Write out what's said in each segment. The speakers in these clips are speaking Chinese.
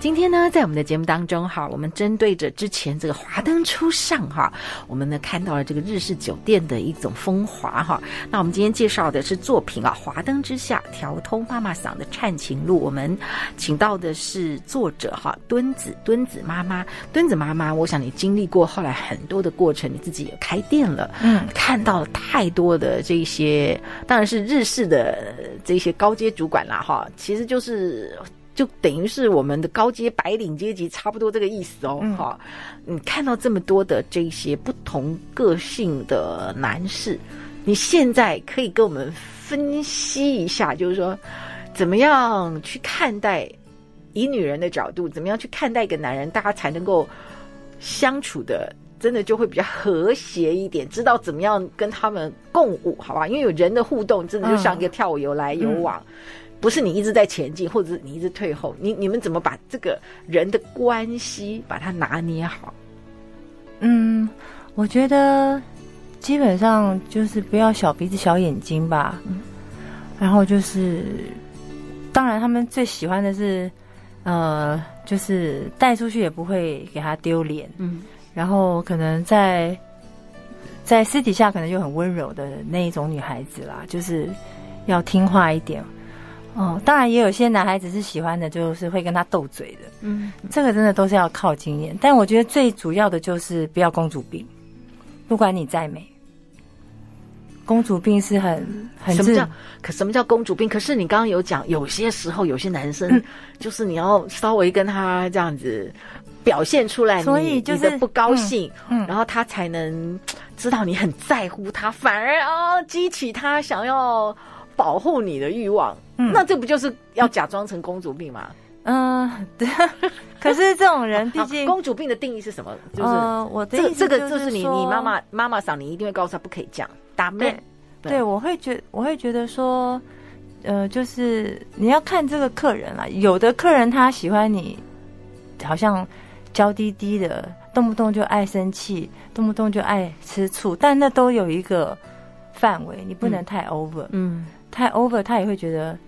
今天呢，在我们的节目当中，哈，我们针对着之前这个华灯初上，哈，我们呢看到了这个日式酒店的一种风华，哈。那我们今天介绍的是作品啊，《华灯之下调通妈妈桑的灿情录》。我们请到的是作者哈，敦子，敦子妈妈，敦子妈妈。我想你经历过后来很多的过程，你自己也开店了，嗯，看到了太多的这些，当然是日式的这些高阶主管啦，哈，其实就是。就等于是我们的高阶白领阶级，差不多这个意思哦。哈、嗯，你看到这么多的这些不同个性的男士，你现在可以跟我们分析一下，就是说，怎么样去看待以女人的角度，怎么样去看待一个男人，大家才能够相处的真的就会比较和谐一点，知道怎么样跟他们共舞，好吧？因为有人的互动，真的就像一个跳舞，有来有往。嗯嗯不是你一直在前进，或者是你一直退后，你你们怎么把这个人的关系把它拿捏好？嗯，我觉得基本上就是不要小鼻子小眼睛吧。嗯，然后就是，当然他们最喜欢的是，呃，就是带出去也不会给他丢脸。嗯，然后可能在在私底下可能就很温柔的那一种女孩子啦，就是要听话一点。哦，当然也有些男孩子是喜欢的，就是会跟他斗嘴的。嗯，这个真的都是要靠经验。但我觉得最主要的就是不要公主病，不管你再美，公主病是很很什么叫？可什么叫公主病？可是你刚刚有讲，有些时候有些男生就是你要稍微跟他这样子表现出来，所以就是不高兴，嗯，然后他才能知道你很在乎他，反而哦激起他想要保护你的欲望。嗯，那这不就是要假装成公主病吗？嗯，对。可是这种人 毕竟公主病的定义是什么？就是、呃、我的意思这这个就是你你妈妈妈妈桑，你一定会告诉他不可以这样打妹。对，对我会觉我会觉得说，呃，就是你要看这个客人啦。有的客人他喜欢你，好像娇滴滴的，动不动就爱生气，动不动就爱吃醋，但那都有一个范围，你不能太 over。嗯。嗯太 over，他也会觉得。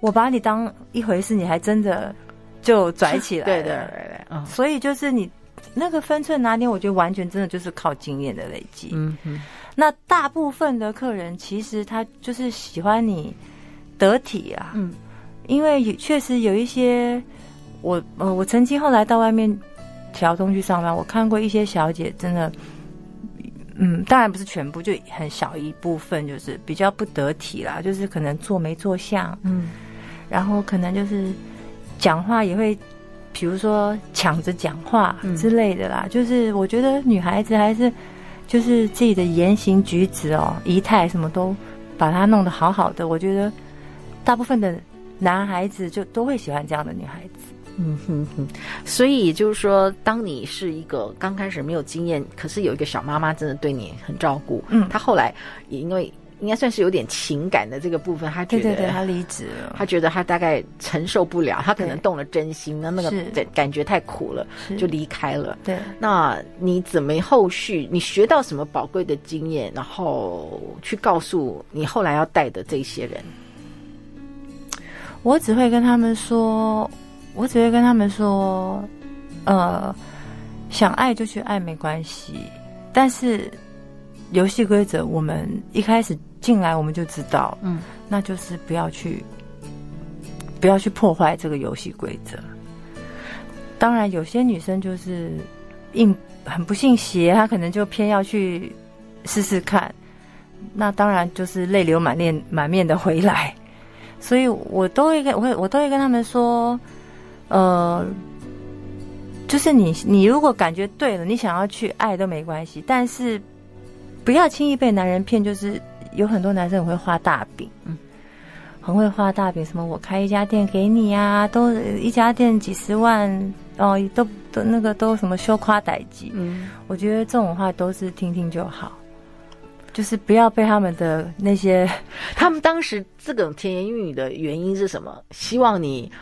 我把你当一回事，你还真的就拽起来。对对对对，嗯。所以就是你那个分寸拿捏，我觉得完全真的就是靠经验的累积。嗯嗯。那大部分的客人其实他就是喜欢你得体啊。嗯。因为确实有一些，我呃，我曾经后来到外面调通去上班，我看过一些小姐真的，嗯，当然不是全部，就很小一部分，就是比较不得体啦，就是可能坐没坐相。嗯。然后可能就是讲话也会，比如说抢着讲话之类的啦。嗯、就是我觉得女孩子还是就是自己的言行举止哦、仪态什么都把它弄得好好的。我觉得大部分的男孩子就都会喜欢这样的女孩子。嗯哼哼。所以就是说，当你是一个刚开始没有经验，可是有一个小妈妈真的对你很照顾。嗯。她后来也因为。应该算是有点情感的这个部分，她觉得对对对，他离职了，他觉得她大概承受不了，她可能动了真心，那那个感感觉太苦了，就离开了。对，那你怎么后续你学到什么宝贵的经验，然后去告诉你后来要带的这些人？我只会跟他们说，我只会跟他们说，呃，想爱就去爱没关系，但是游戏规则我们一开始。进来我们就知道，嗯，那就是不要去，不要去破坏这个游戏规则。当然，有些女生就是硬很不信邪，她可能就偏要去试试看。那当然就是泪流满面满面的回来。所以我都会跟我会我都会跟他们说，呃，就是你你如果感觉对了，你想要去爱都没关系，但是不要轻易被男人骗，就是。有很多男生很会画大饼，嗯，很会画大饼，什么我开一家店给你呀，都一家店几十万，哦，都都那个都什么羞夸歹计，嗯，我觉得这种话都是听听就好，就是不要被他们的那些，他们当时这种甜言蜜语的原因是什么？希望你，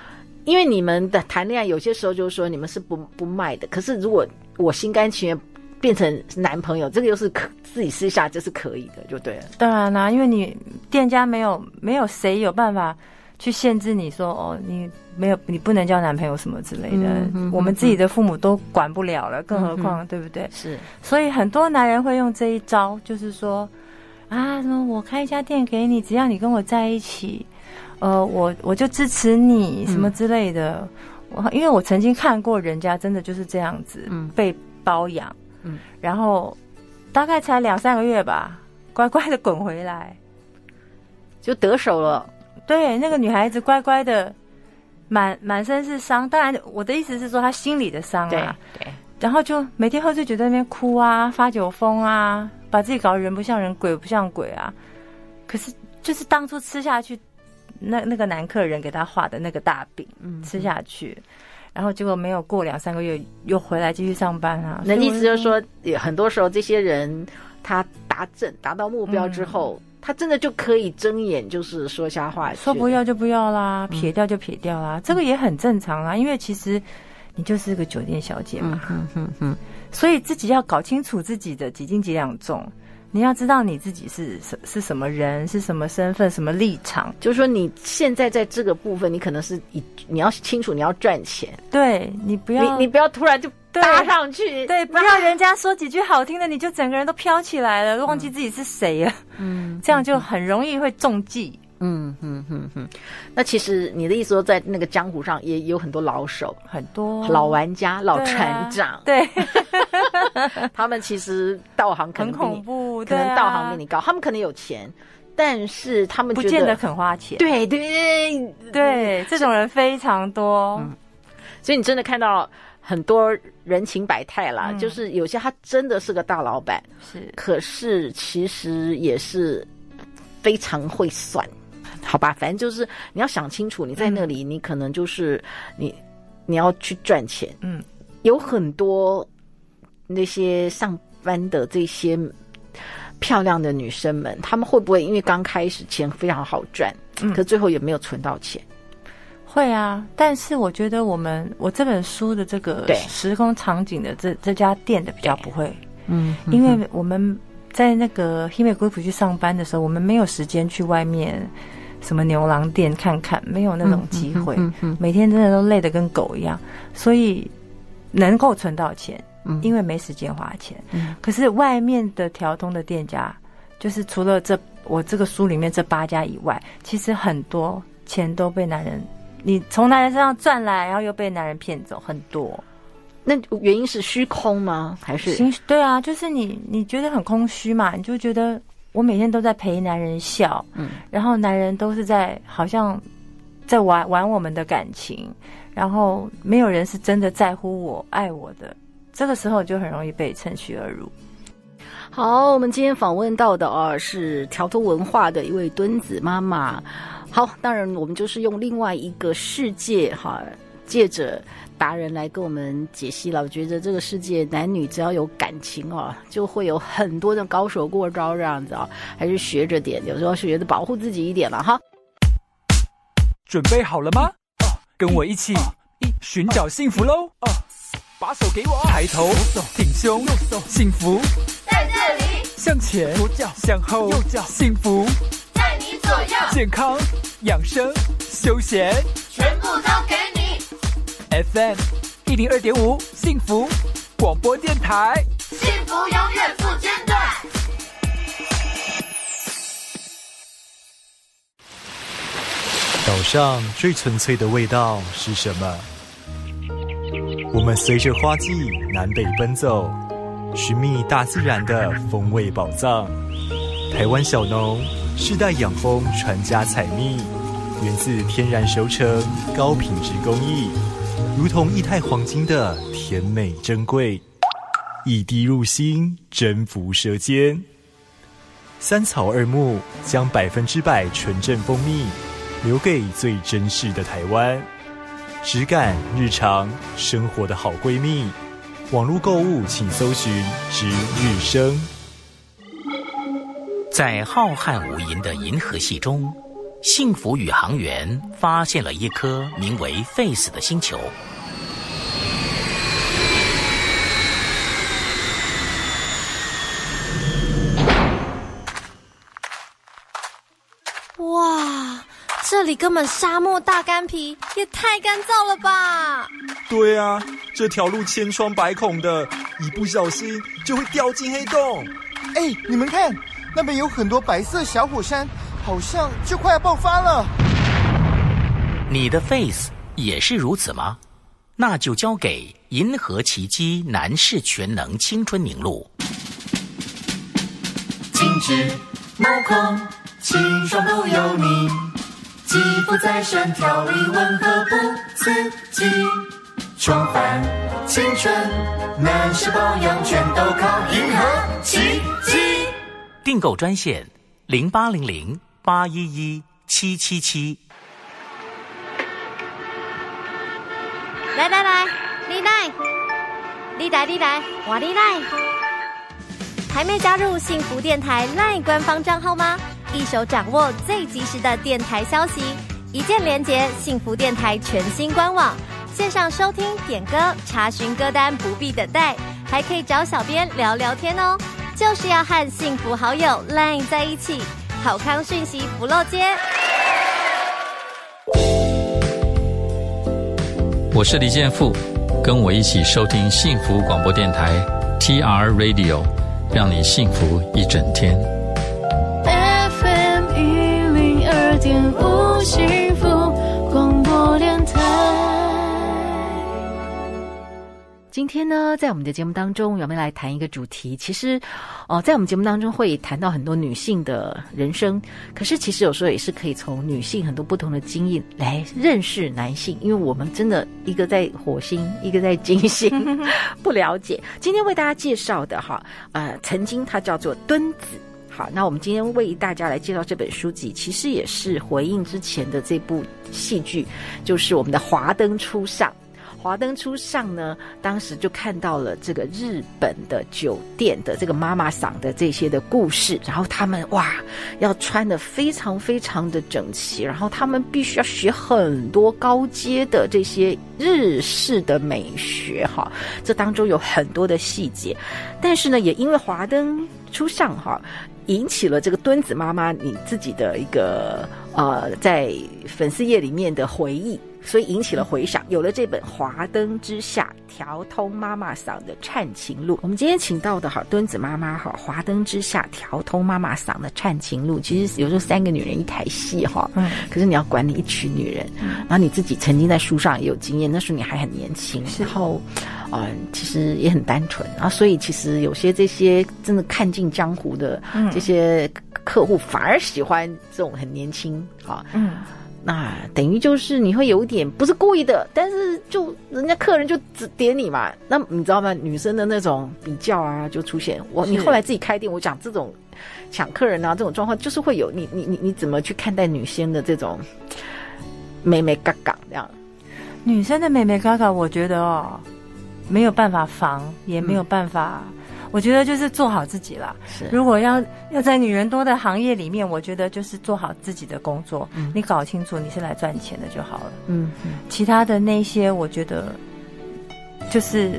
因为你们的谈恋爱有些时候就是说你们是不不卖的，可是如果我心甘情愿变成男朋友，这个又是可自己私下这是可以的，就对了。当然啦，因为你店家没有没有谁有办法。去限制你说哦，你没有，你不能交男朋友什么之类的。嗯、哼哼我们自己的父母都管不了了，更何况、嗯、对不对？是。所以很多男人会用这一招，就是说啊，什么我开一家店给你，只要你跟我在一起，呃，我我就支持你什么之类的。我、嗯、因为我曾经看过人家真的就是这样子，嗯，被包养，嗯，然后大概才两三个月吧，乖乖的滚回来，就得手了。对，那个女孩子乖乖的，满满身是伤。当然，我的意思是说，她心里的伤啊。对。对。然后就每天喝醉酒在那边哭啊，发酒疯啊，把自己搞得人不像人，鬼不像鬼啊。可是，就是当初吃下去，那那个男客人给他画的那个大饼，嗯，吃下去，然后结果没有过两三个月，又回来继续上班啊。那意思就是说，也很多时候这些人他达阵达到目标之后。嗯他真的就可以睁眼，就是说瞎话，说不要就不要啦，撇掉就撇掉啦，嗯、这个也很正常啦。因为其实你就是个酒店小姐嘛，嗯嗯嗯，所以自己要搞清楚自己的几斤几两重，你要知道你自己是什是什么人，是什么身份，什么立场。就是说你现在在这个部分，你可能是以你要清楚你要赚钱，对你不要你你不要突然就。搭上去，对，对，不要人家说几句好听的，你就整个人都飘起来了，忘记自己是谁了。嗯，这样就很容易会中计。嗯嗯嗯嗯。那其实你的意思说，在那个江湖上也有很多老手，很多老玩家、老船长。对，他们其实道行可能很恐怖，可能道行比你高。他们可能有钱，但是他们不见得肯花钱。对对对，这种人非常多。嗯，所以你真的看到。很多人情百态啦，嗯、就是有些他真的是个大老板，是，可是其实也是非常会算，好吧？反正就是你要想清楚，你在那里，你可能就是你你要去赚钱，嗯，有很多那些上班的这些漂亮的女生们，她们会不会因为刚开始钱非常好赚，嗯，可最后也没有存到钱？会啊，但是我觉得我们我这本书的这个时空场景的这这家店的比较不会，嗯，因为我们在那个 Hime Group 去上班的时候，我们没有时间去外面什么牛郎店看看，没有那种机会，嗯嗯，每天真的都累得跟狗一样，所以能够存到钱，嗯，因为没时间花钱，嗯，可是外面的调通的店家，就是除了这我这个书里面这八家以外，其实很多钱都被男人。你从男人身上赚来，然后又被男人骗走很多，那原因是虚空吗？还是？对啊，就是你你觉得很空虚嘛？你就觉得我每天都在陪男人笑，嗯，然后男人都是在好像在玩玩我们的感情，然后没有人是真的在乎我、爱我的，这个时候就很容易被趁虚而入。好，我们今天访问到的啊是条通文化的一位墩子妈妈。好，当然我们就是用另外一个世界哈，借着达人来跟我们解析了。我觉得这个世界男女只要有感情哦，就会有很多的高手过招这样子啊，还是学着点，有时候学着保护自己一点了哈。准备好了吗？跟我一起寻找幸福喽！把手给我，抬头。挺胸，幸福。在这里，向前。左脚向后。右脚幸福在你。左右健康、养生、休闲，全部都给你。FM 一零二点五，幸福广播电台，幸福永远不间断。岛上最纯粹的味道是什么？我们随着花季南北奔走，寻觅大自然的风味宝藏。台湾小农。世代养蜂传家采蜜，源自天然熟成高品质工艺，如同液态黄金的甜美珍贵，一滴入心，征服舌尖。三草二木将百分之百纯正蜂蜜留给最珍视的台湾，质感日常生活的好闺蜜。网络购物请搜寻值日生。在浩瀚无垠的银河系中，幸福宇航员发现了一颗名为 Face 的星球。哇，这里根本沙漠大干皮，也太干燥了吧！对啊，这条路千疮百孔的，一不小心就会掉进黑洞。哎，你们看，那边有很多白色小火山，好像就快要爆发了。你的 face 也是如此吗？那就交给银河奇迹男士全能青春凝露。精致毛孔，清爽都有你，肌肤再生调理温和不刺激，重返青春，男士保养全都靠银河奇迹。订购专线零八零零八一一七七七。来来来，你来，你来你来，我你来。还没加入幸福电台 LINE 官方账号吗？一手掌握最及时的电台消息，一键连接幸福电台全新官网，线上收听、点歌、查询歌单，不必等待，还可以找小编聊聊天哦。就是要和幸福好友 LINE 在一起，好康讯息不漏接。我是李建富，跟我一起收听幸福广播电台 TR Radio，让你幸福一整天。FM 一零二点五，今天呢，在我们的节目当中，我们来谈一个主题。其实，哦，在我们节目当中会谈到很多女性的人生，可是其实有时候也是可以从女性很多不同的经验来认识男性，因为我们真的一个在火星，一个在金星，不了解。今天为大家介绍的哈，呃，曾经他叫做敦子。好，那我们今天为大家来介绍这本书籍，其实也是回应之前的这部戏剧，就是我们的《华灯初上》。华灯初上呢，当时就看到了这个日本的酒店的这个妈妈桑的这些的故事，然后他们哇，要穿得非常非常的整齐，然后他们必须要学很多高阶的这些日式的美学哈，这当中有很多的细节，但是呢，也因为华灯初上哈，引起了这个敦子妈妈你自己的一个呃，在粉丝页里面的回忆。所以引起了回响，有了这本《华灯之下调通妈妈嗓的颤情录》。我们今天请到的哈墩子妈妈哈，《华灯之下调通妈妈嗓的颤情录》，其实有时候三个女人一台戏哈，嗯，可是你要管理一群女人，然后你自己曾经在书上也有经验，那时候你还很年轻，然后，嗯，其实也很单纯，然后所以其实有些这些真的看尽江湖的这些客户反而喜欢这种很年轻哈，嗯。那等于就是你会有点不是故意的，但是就人家客人就只点你嘛。那你知道吗？女生的那种比较啊，就出现。我你后来自己开店，我讲这种抢客人啊，这种状况就是会有。你你你你怎么去看待女生的这种美美嘎嘎这样？女生的美眉嘎嘎，我觉得哦，没有办法防，也没有办法。我觉得就是做好自己啦。是，如果要要在女人多的行业里面，我觉得就是做好自己的工作。嗯，你搞清楚你是来赚钱的就好了。嗯嗯，其他的那些，我觉得就是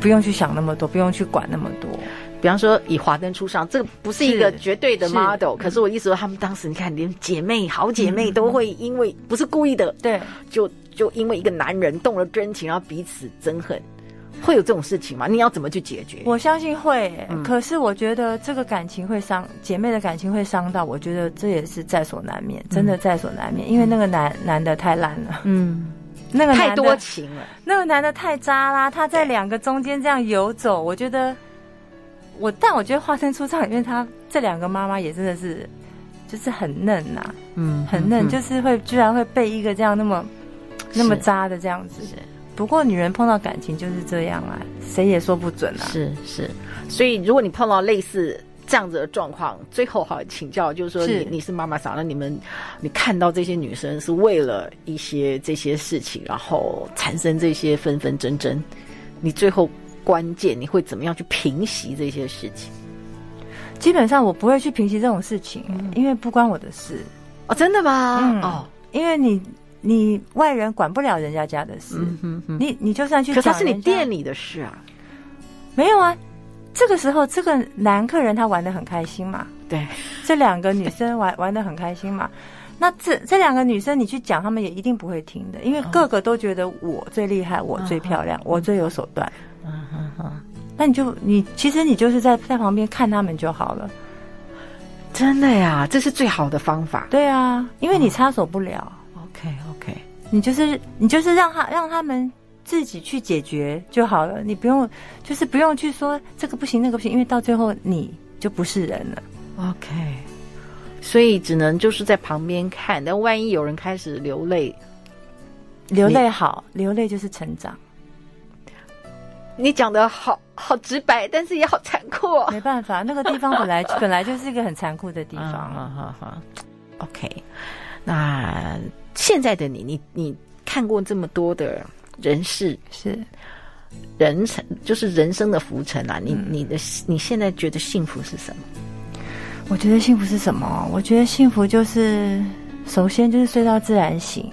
不用去想那么多，不用去管那么多。比方说，以华灯初上，这个不是一个绝对的 model。可是我意思说，他们当时你看，连姐妹、好姐妹都会因为不是故意的，对，就就因为一个男人动了真情，然后彼此憎恨。会有这种事情吗？你要怎么去解决？我相信会、欸嗯，可是我觉得这个感情会伤，姐妹的感情会伤到。我觉得这也是在所难免，真的在所难免。嗯、因为那个男男的太烂了，嗯，那个太多情了，那个男的太渣啦。他在两个中间这样游走，我觉得我，但我觉得《华灯初上》里面他这两个妈妈也真的是，就是很嫩呐、啊，嗯，很嫩，就是会居然会被一个这样那么那么渣的这样子。不过女人碰到感情就是这样啊，谁也说不准啊。是是，所以如果你碰到类似这样子的状况，最后好请教，就是说你是你是妈妈桑，那你们你看到这些女生是为了一些这些事情，然后产生这些纷纷争争，你最后关键你会怎么样去平息这些事情？基本上我不会去平息这种事情，嗯、因为不关我的事。哦，真的吗？嗯、哦，因为你你外人管不了人家家的事，嗯、哼哼你你就算去讲，可是你店里的事啊，没有啊。这个时候，这个男客人他玩的很开心嘛？对，这两个女生玩玩的很开心嘛？那这这两个女生你去讲，他们也一定不会听的，因为个个都觉得我最厉害，我最漂亮，我最有手段。嗯嗯嗯。那你就你其实你就是在在旁边看他们就好了，真的呀，这是最好的方法。对啊，因为你插手不了。OK，你就是你就是让他让他们自己去解决就好了，你不用就是不用去说这个不行那个不行，因为到最后你就不是人了。OK，所以只能就是在旁边看，但万一有人开始流泪，流泪好，流泪就是成长。你讲的好好直白，但是也好残酷哦。没办法，那个地方本来 本来就是一个很残酷的地方。好好好，OK。那现在的你，你你看过这么多的人事，是人生，就是人生的浮沉啊。你你的你现在觉得幸福是什么？我觉得幸福是什么？我觉得幸福就是首先就是睡到自然醒。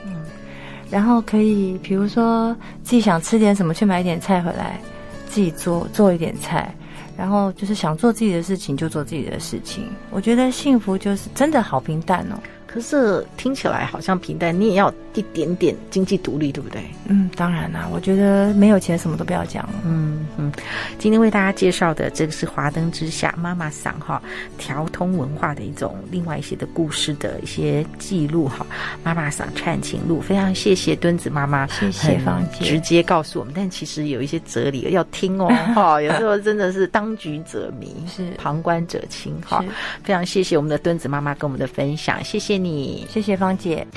然后可以，比如说自己想吃点什么，去买一点菜回来，自己做做一点菜，然后就是想做自己的事情就做自己的事情。我觉得幸福就是真的好平淡哦。可是听起来好像平淡，你也要一点点经济独立，对不对？嗯，当然啦，我觉得没有钱什么都不要讲。嗯嗯，今天为大家介绍的这个是华灯之下妈妈桑哈调通文化的一种另外一些的故事的一些记录哈。妈妈桑灿情录，非常谢谢墩子妈妈，谢谢芳姐直接告诉我们，但其实有一些哲理要听哦哈。有时候真的是当局者迷，是旁观者清哈。非常谢谢我们的墩子妈妈跟我们的分享，谢谢。你，谢谢芳姐。